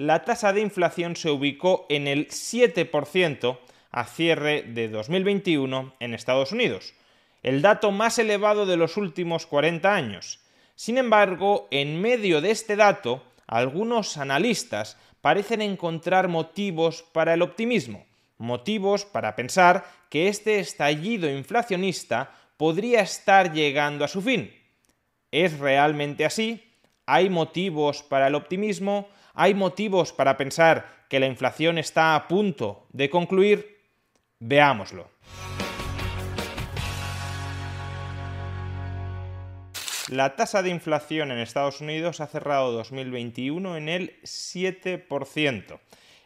La tasa de inflación se ubicó en el 7% a cierre de 2021 en Estados Unidos, el dato más elevado de los últimos 40 años. Sin embargo, en medio de este dato, algunos analistas parecen encontrar motivos para el optimismo, motivos para pensar que este estallido inflacionista podría estar llegando a su fin. ¿Es realmente así? ¿Hay motivos para el optimismo? ¿Hay motivos para pensar que la inflación está a punto de concluir? Veámoslo. La tasa de inflación en Estados Unidos ha cerrado 2021 en el 7%,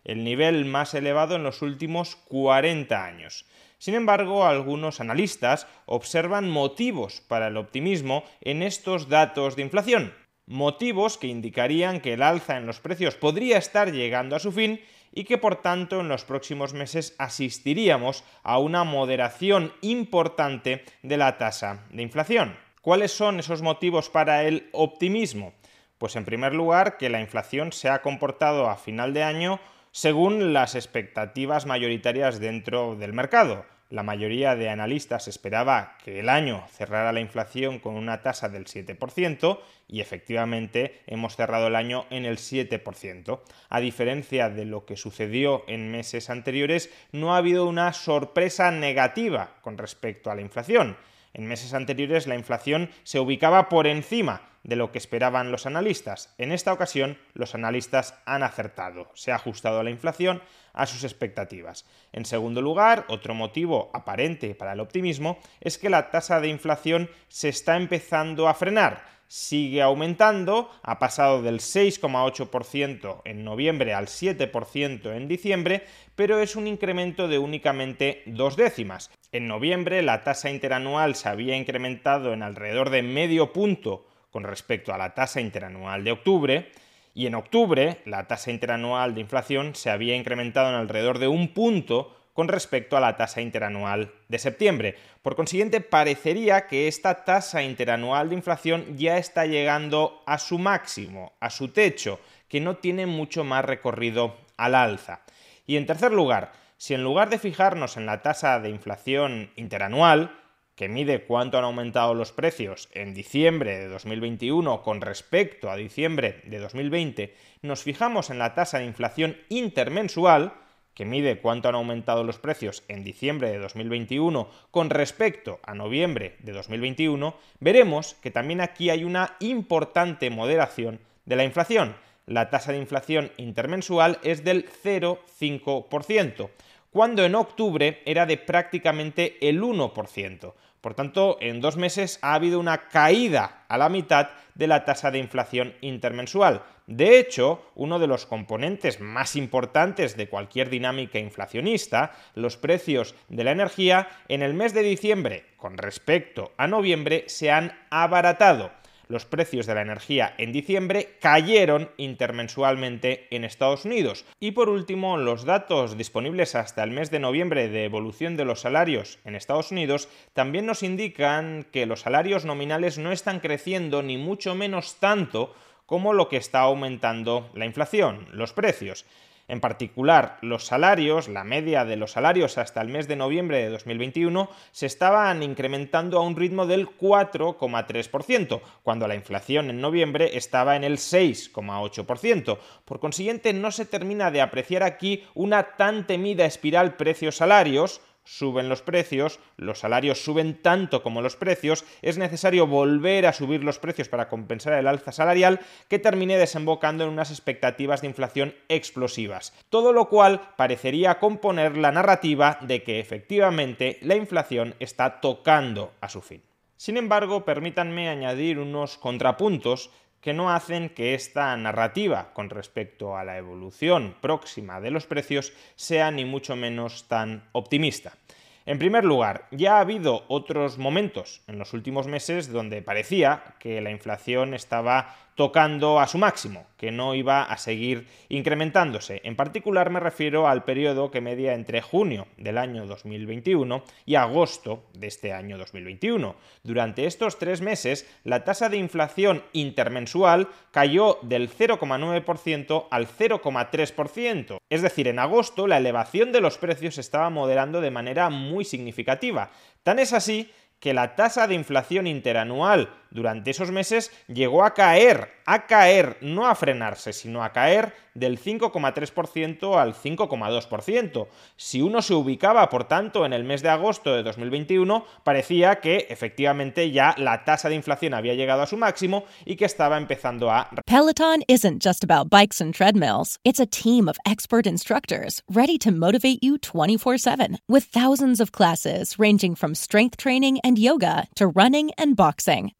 el nivel más elevado en los últimos 40 años. Sin embargo, algunos analistas observan motivos para el optimismo en estos datos de inflación motivos que indicarían que el alza en los precios podría estar llegando a su fin y que por tanto en los próximos meses asistiríamos a una moderación importante de la tasa de inflación. ¿Cuáles son esos motivos para el optimismo? Pues en primer lugar que la inflación se ha comportado a final de año según las expectativas mayoritarias dentro del mercado. La mayoría de analistas esperaba que el año cerrara la inflación con una tasa del 7% y efectivamente hemos cerrado el año en el 7%. A diferencia de lo que sucedió en meses anteriores, no ha habido una sorpresa negativa con respecto a la inflación. En meses anteriores la inflación se ubicaba por encima de lo que esperaban los analistas. En esta ocasión, los analistas han acertado. Se ha ajustado la inflación a sus expectativas. En segundo lugar, otro motivo aparente para el optimismo es que la tasa de inflación se está empezando a frenar. Sigue aumentando, ha pasado del 6,8% en noviembre al 7% en diciembre, pero es un incremento de únicamente dos décimas. En noviembre la tasa interanual se había incrementado en alrededor de medio punto con respecto a la tasa interanual de octubre, y en octubre la tasa interanual de inflación se había incrementado en alrededor de un punto con respecto a la tasa interanual de septiembre. Por consiguiente, parecería que esta tasa interanual de inflación ya está llegando a su máximo, a su techo, que no tiene mucho más recorrido al alza. Y en tercer lugar, si en lugar de fijarnos en la tasa de inflación interanual, que mide cuánto han aumentado los precios en diciembre de 2021 con respecto a diciembre de 2020, nos fijamos en la tasa de inflación intermensual, que mide cuánto han aumentado los precios en diciembre de 2021 con respecto a noviembre de 2021, veremos que también aquí hay una importante moderación de la inflación. La tasa de inflación intermensual es del 0,5%, cuando en octubre era de prácticamente el 1%. Por tanto, en dos meses ha habido una caída a la mitad de la tasa de inflación intermensual. De hecho, uno de los componentes más importantes de cualquier dinámica inflacionista, los precios de la energía, en el mes de diciembre, con respecto a noviembre, se han abaratado. Los precios de la energía en diciembre cayeron intermensualmente en Estados Unidos. Y por último, los datos disponibles hasta el mes de noviembre de evolución de los salarios en Estados Unidos también nos indican que los salarios nominales no están creciendo ni mucho menos tanto como lo que está aumentando la inflación, los precios. En particular, los salarios, la media de los salarios hasta el mes de noviembre de 2021, se estaban incrementando a un ritmo del 4,3%, cuando la inflación en noviembre estaba en el 6,8%. Por consiguiente, no se termina de apreciar aquí una tan temida espiral precios-salarios, suben los precios, los salarios suben tanto como los precios, es necesario volver a subir los precios para compensar el alza salarial que termine desembocando en unas expectativas de inflación explosivas. Todo lo cual parecería componer la narrativa de que efectivamente la inflación está tocando a su fin. Sin embargo, permítanme añadir unos contrapuntos que no hacen que esta narrativa con respecto a la evolución próxima de los precios sea ni mucho menos tan optimista. En primer lugar, ya ha habido otros momentos en los últimos meses donde parecía que la inflación estaba tocando a su máximo, que no iba a seguir incrementándose. En particular me refiero al periodo que media entre junio del año 2021 y agosto de este año 2021. Durante estos tres meses, la tasa de inflación intermensual cayó del 0,9% al 0,3%. Es decir, en agosto la elevación de los precios estaba moderando de manera muy significativa. Tan es así que la tasa de inflación interanual durante esos meses llegó a caer, a caer, no a frenarse, sino a caer del 5,3% al 5,2%. Si uno se ubicaba, por tanto, en el mes de agosto de 2021, parecía que efectivamente ya la tasa de inflación había llegado a su máximo y que estaba empezando a... Peloton isn't just about bikes and treadmills. It's a team of expert instructors ready to motivate you 24/7 with thousands of classes ranging from strength training and yoga to running and boxing.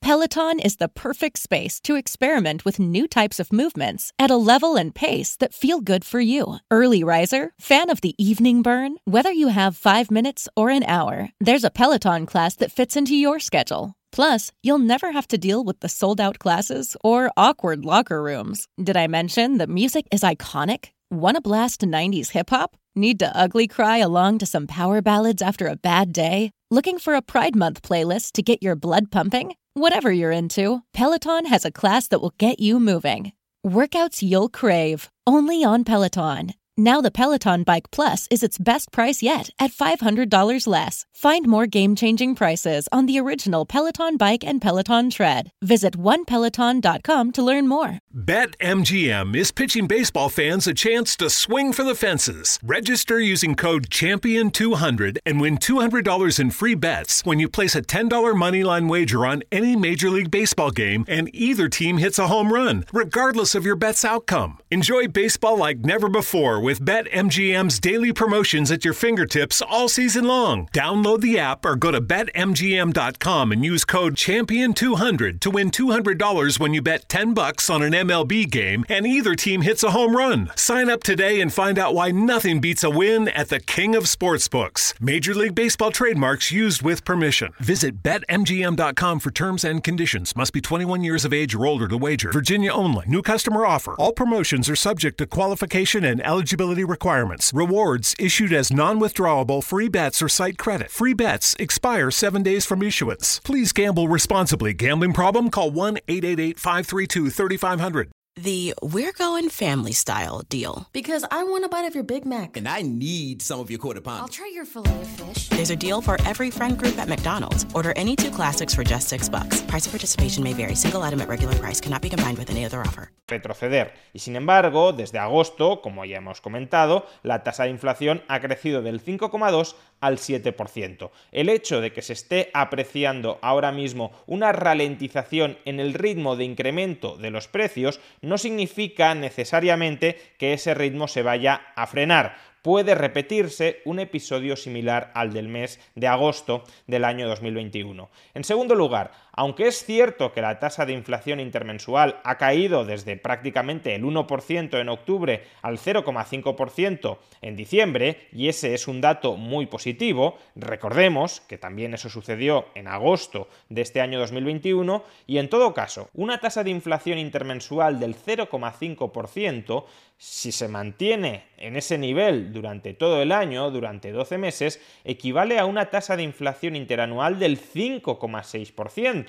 Is the perfect space to experiment with new types of movements at a level and pace that feel good for you. Early riser, fan of the evening burn, whether you have five minutes or an hour, there's a Peloton class that fits into your schedule. Plus, you'll never have to deal with the sold out classes or awkward locker rooms. Did I mention that music is iconic? Want to blast 90s hip hop? Need to ugly cry along to some power ballads after a bad day? Looking for a Pride Month playlist to get your blood pumping? Whatever you're into, Peloton has a class that will get you moving. Workouts you'll crave, only on Peloton. Now the Peloton Bike Plus is its best price yet at $500 less. Find more game-changing prices on the original Peloton Bike and Peloton Tread. Visit onepeloton.com to learn more. BetMGM is pitching baseball fans a chance to swing for the fences. Register using code CHAMPION200 and win $200 in free bets when you place a $10 moneyline wager on any Major League Baseball game and either team hits a home run, regardless of your bet's outcome. Enjoy baseball like never before with BetMGM's daily promotions at your fingertips all season long. Download the app or go to BetMGM.com and use code CHAMPION200 to win $200 when you bet 10 bucks on an MLB game and either team hits a home run. Sign up today and find out why nothing beats a win at the King of Sportsbooks. Major League Baseball trademarks used with permission. Visit BetMGM.com for terms and conditions. Must be 21 years of age or older to wager. Virginia only. New customer offer. All promotions are subject to qualification and eligibility requirements. Rewards issued as non withdrawable free bets or site credit. Free bets expire seven days from issuance. Please gamble responsibly. Gambling problem? Call 1 888 532 3500. The We're Going Family Style deal. Because I want a bite of your Big Mac. And I need some of your quarter pound. I'll try your filet of fish. There's a deal for every friend group at McDonald's. Order any two classics for just six bucks. Price of participation may vary. Single item at regular price cannot be combined with any other offer. retroceder. Y sin embargo, desde agosto, como ya hemos comentado, la tasa de inflación ha crecido del 5,2 al 7%. El hecho de que se esté apreciando ahora mismo una ralentización en el ritmo de incremento de los precios no significa necesariamente que ese ritmo se vaya a frenar puede repetirse un episodio similar al del mes de agosto del año 2021. En segundo lugar, Aunque es cierto que la tasa de inflación intermensual ha caído desde prácticamente el 1% en octubre al 0,5% en diciembre, y ese es un dato muy positivo, recordemos que también eso sucedió en agosto de este año 2021, y en todo caso, una tasa de inflación intermensual del 0,5%, si se mantiene en ese nivel durante todo el año, durante 12 meses, equivale a una tasa de inflación interanual del 5,6%.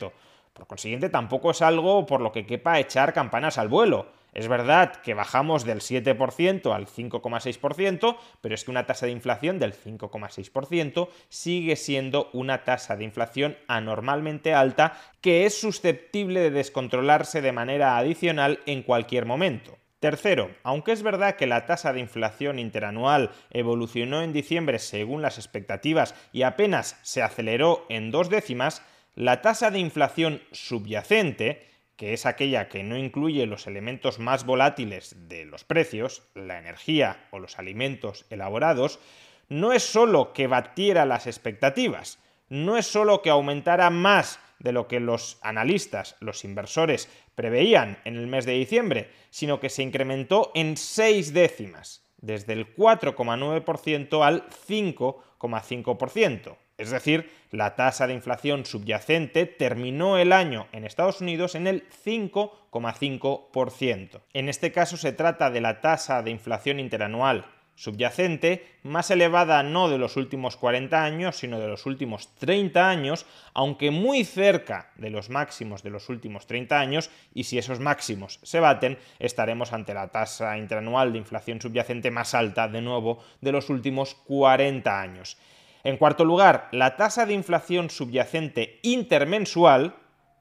Por consiguiente, tampoco es algo por lo que quepa echar campanas al vuelo. Es verdad que bajamos del 7% al 5,6%, pero es que una tasa de inflación del 5,6% sigue siendo una tasa de inflación anormalmente alta que es susceptible de descontrolarse de manera adicional en cualquier momento. Tercero, aunque es verdad que la tasa de inflación interanual evolucionó en diciembre según las expectativas y apenas se aceleró en dos décimas, la tasa de inflación subyacente, que es aquella que no incluye los elementos más volátiles de los precios, la energía o los alimentos elaborados, no es solo que batiera las expectativas, no es solo que aumentara más de lo que los analistas, los inversores, preveían en el mes de diciembre, sino que se incrementó en seis décimas, desde el 4,9% al 5,5%. Es decir, la tasa de inflación subyacente terminó el año en Estados Unidos en el 5,5%. En este caso se trata de la tasa de inflación interanual subyacente más elevada no de los últimos 40 años, sino de los últimos 30 años, aunque muy cerca de los máximos de los últimos 30 años, y si esos máximos se baten, estaremos ante la tasa interanual de inflación subyacente más alta, de nuevo, de los últimos 40 años. En cuarto lugar, la tasa de inflación subyacente intermensual,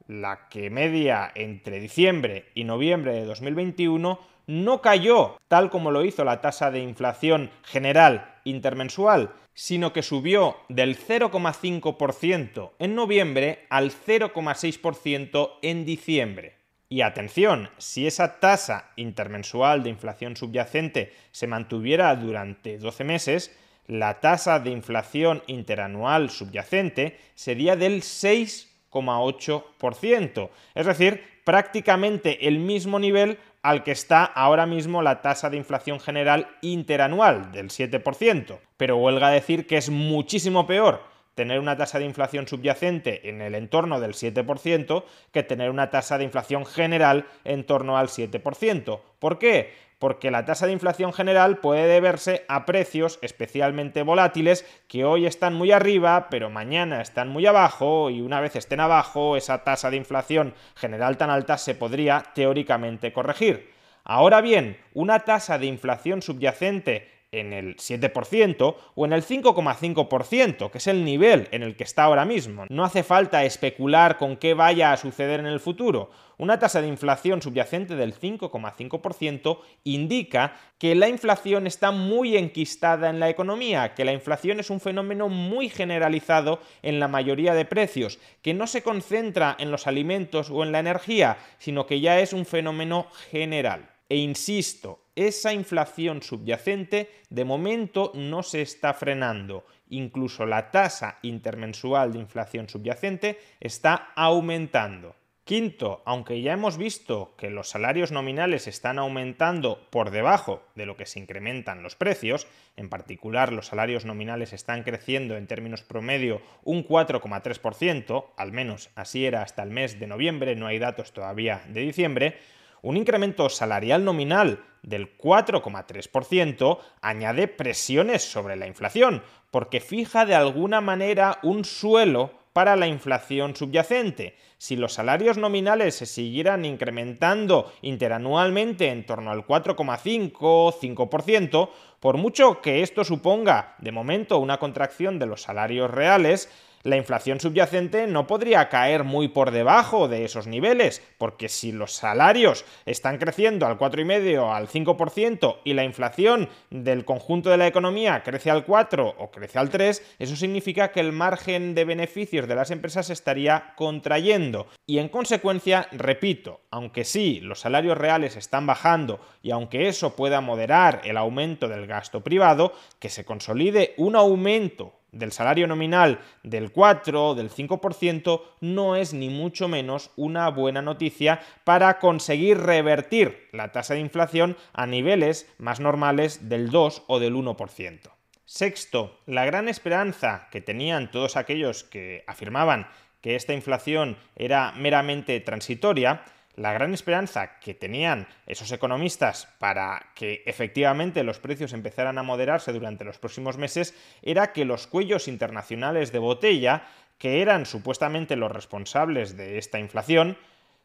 la que media entre diciembre y noviembre de 2021, no cayó tal como lo hizo la tasa de inflación general intermensual, sino que subió del 0,5% en noviembre al 0,6% en diciembre. Y atención, si esa tasa intermensual de inflación subyacente se mantuviera durante 12 meses, la tasa de inflación interanual subyacente sería del 6,8%, es decir, prácticamente el mismo nivel al que está ahora mismo la tasa de inflación general interanual del 7%. Pero huelga decir que es muchísimo peor tener una tasa de inflación subyacente en el entorno del 7% que tener una tasa de inflación general en torno al 7%. ¿Por qué? Porque la tasa de inflación general puede deberse a precios especialmente volátiles que hoy están muy arriba, pero mañana están muy abajo y una vez estén abajo, esa tasa de inflación general tan alta se podría teóricamente corregir. Ahora bien, una tasa de inflación subyacente en el 7% o en el 5,5%, que es el nivel en el que está ahora mismo. No hace falta especular con qué vaya a suceder en el futuro. Una tasa de inflación subyacente del 5,5% indica que la inflación está muy enquistada en la economía, que la inflación es un fenómeno muy generalizado en la mayoría de precios, que no se concentra en los alimentos o en la energía, sino que ya es un fenómeno general. E insisto, esa inflación subyacente de momento no se está frenando. Incluso la tasa intermensual de inflación subyacente está aumentando. Quinto, aunque ya hemos visto que los salarios nominales están aumentando por debajo de lo que se incrementan los precios, en particular los salarios nominales están creciendo en términos promedio un 4,3%, al menos así era hasta el mes de noviembre, no hay datos todavía de diciembre, un incremento salarial nominal del 4,3% añade presiones sobre la inflación, porque fija de alguna manera un suelo para la inflación subyacente. Si los salarios nominales se siguieran incrementando interanualmente en torno al 4,5-5%, por mucho que esto suponga de momento una contracción de los salarios reales, la inflación subyacente no podría caer muy por debajo de esos niveles, porque si los salarios están creciendo al 4,5 al 5% y la inflación del conjunto de la economía crece al 4 o crece al 3, eso significa que el margen de beneficios de las empresas estaría contrayendo. Y en consecuencia, repito, aunque sí, los salarios reales están bajando y aunque eso pueda moderar el aumento del gasto privado, que se consolide un aumento del salario nominal del 4 o del 5% no es ni mucho menos una buena noticia para conseguir revertir la tasa de inflación a niveles más normales del 2 o del 1%. Sexto, la gran esperanza que tenían todos aquellos que afirmaban que esta inflación era meramente transitoria la gran esperanza que tenían esos economistas para que efectivamente los precios empezaran a moderarse durante los próximos meses era que los cuellos internacionales de botella, que eran supuestamente los responsables de esta inflación,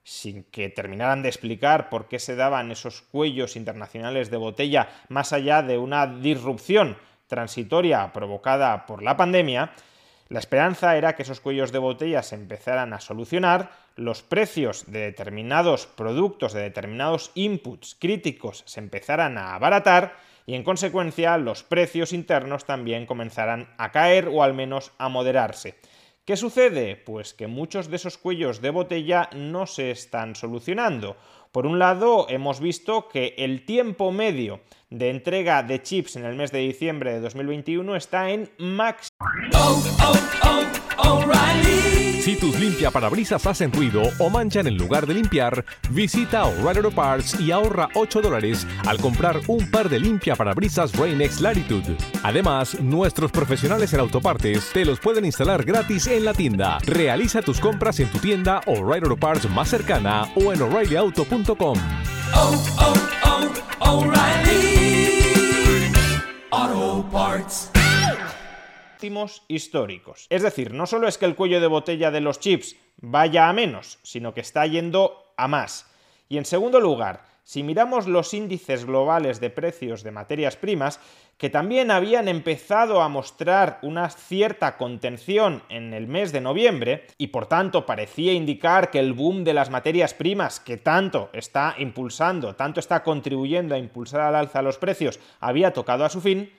sin que terminaran de explicar por qué se daban esos cuellos internacionales de botella más allá de una disrupción transitoria provocada por la pandemia, la esperanza era que esos cuellos de botella se empezaran a solucionar, los precios de determinados productos, de determinados inputs críticos se empezaran a abaratar y en consecuencia los precios internos también comenzaran a caer o al menos a moderarse. ¿Qué sucede? Pues que muchos de esos cuellos de botella no se están solucionando. Por un lado, hemos visto que el tiempo medio de entrega de chips en el mes de diciembre de 2021 está en max. Si tus limpia parabrisas hacen ruido o manchan en lugar de limpiar, visita O'Reilly Auto Parts y ahorra 8 dólares al comprar un par de limpia parabrisas Rain-X Latitude. Además, nuestros profesionales en autopartes te los pueden instalar gratis en la tienda. Realiza tus compras en tu tienda O'Reilly Auto Parts más cercana o en o'ReillyAuto.com. Auto Parts históricos. Es decir, no solo es que el cuello de botella de los chips vaya a menos, sino que está yendo a más. Y en segundo lugar, si miramos los índices globales de precios de materias primas, que también habían empezado a mostrar una cierta contención en el mes de noviembre, y por tanto parecía indicar que el boom de las materias primas, que tanto está impulsando, tanto está contribuyendo a impulsar al alza los precios, había tocado a su fin,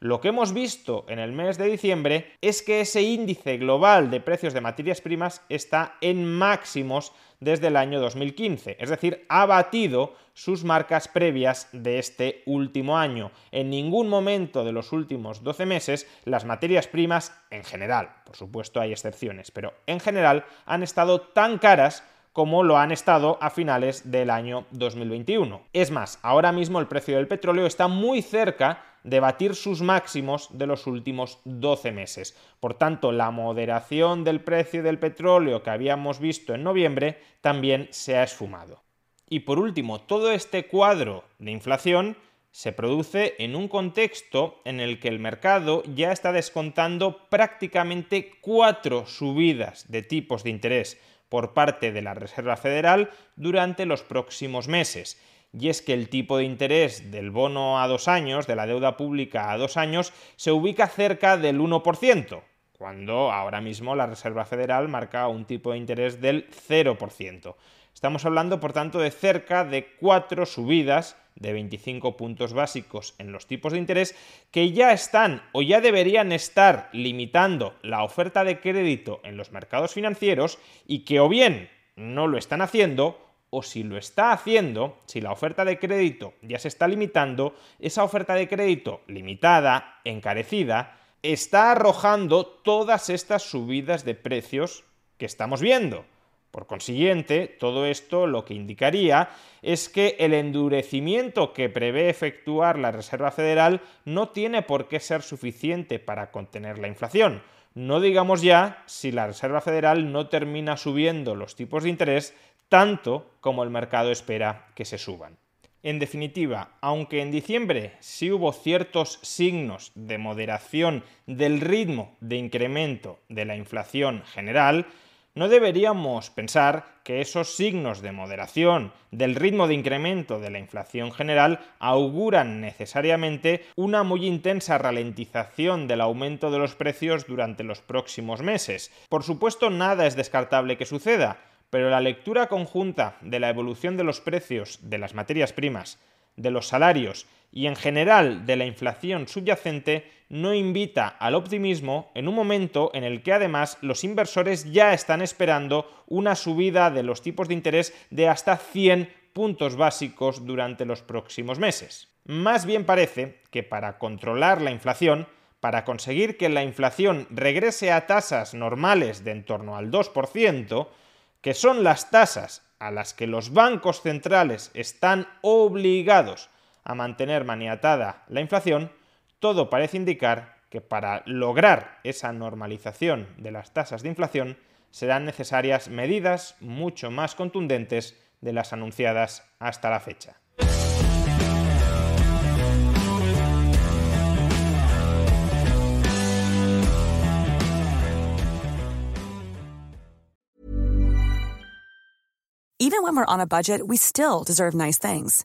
lo que hemos visto en el mes de diciembre es que ese índice global de precios de materias primas está en máximos desde el año 2015, es decir, ha batido sus marcas previas de este último año. En ningún momento de los últimos 12 meses las materias primas, en general, por supuesto hay excepciones, pero en general han estado tan caras como lo han estado a finales del año 2021. Es más, ahora mismo el precio del petróleo está muy cerca de batir sus máximos de los últimos 12 meses. Por tanto, la moderación del precio del petróleo que habíamos visto en noviembre también se ha esfumado. Y por último, todo este cuadro de inflación se produce en un contexto en el que el mercado ya está descontando prácticamente cuatro subidas de tipos de interés por parte de la Reserva Federal durante los próximos meses y es que el tipo de interés del bono a dos años, de la deuda pública a dos años, se ubica cerca del 1%, cuando ahora mismo la Reserva Federal marca un tipo de interés del 0%. Estamos hablando, por tanto, de cerca de cuatro subidas de 25 puntos básicos en los tipos de interés que ya están o ya deberían estar limitando la oferta de crédito en los mercados financieros y que o bien no lo están haciendo o si lo está haciendo, si la oferta de crédito ya se está limitando, esa oferta de crédito limitada, encarecida, está arrojando todas estas subidas de precios que estamos viendo. Por consiguiente, todo esto lo que indicaría es que el endurecimiento que prevé efectuar la Reserva Federal no tiene por qué ser suficiente para contener la inflación. No digamos ya si la Reserva Federal no termina subiendo los tipos de interés tanto como el mercado espera que se suban. En definitiva, aunque en diciembre sí hubo ciertos signos de moderación del ritmo de incremento de la inflación general, no deberíamos pensar que esos signos de moderación del ritmo de incremento de la inflación general auguran necesariamente una muy intensa ralentización del aumento de los precios durante los próximos meses. Por supuesto, nada es descartable que suceda, pero la lectura conjunta de la evolución de los precios de las materias primas, de los salarios y en general de la inflación subyacente no invita al optimismo en un momento en el que además los inversores ya están esperando una subida de los tipos de interés de hasta 100 puntos básicos durante los próximos meses. Más bien parece que para controlar la inflación para conseguir que la inflación regrese a tasas normales de en torno al 2%, que son las tasas a las que los bancos centrales están obligados a mantener maniatada la inflación, todo parece indicar que para lograr esa normalización de las tasas de inflación serán necesarias medidas mucho más contundentes de las anunciadas hasta la fecha. Even when we're on a budget, we still deserve nice things.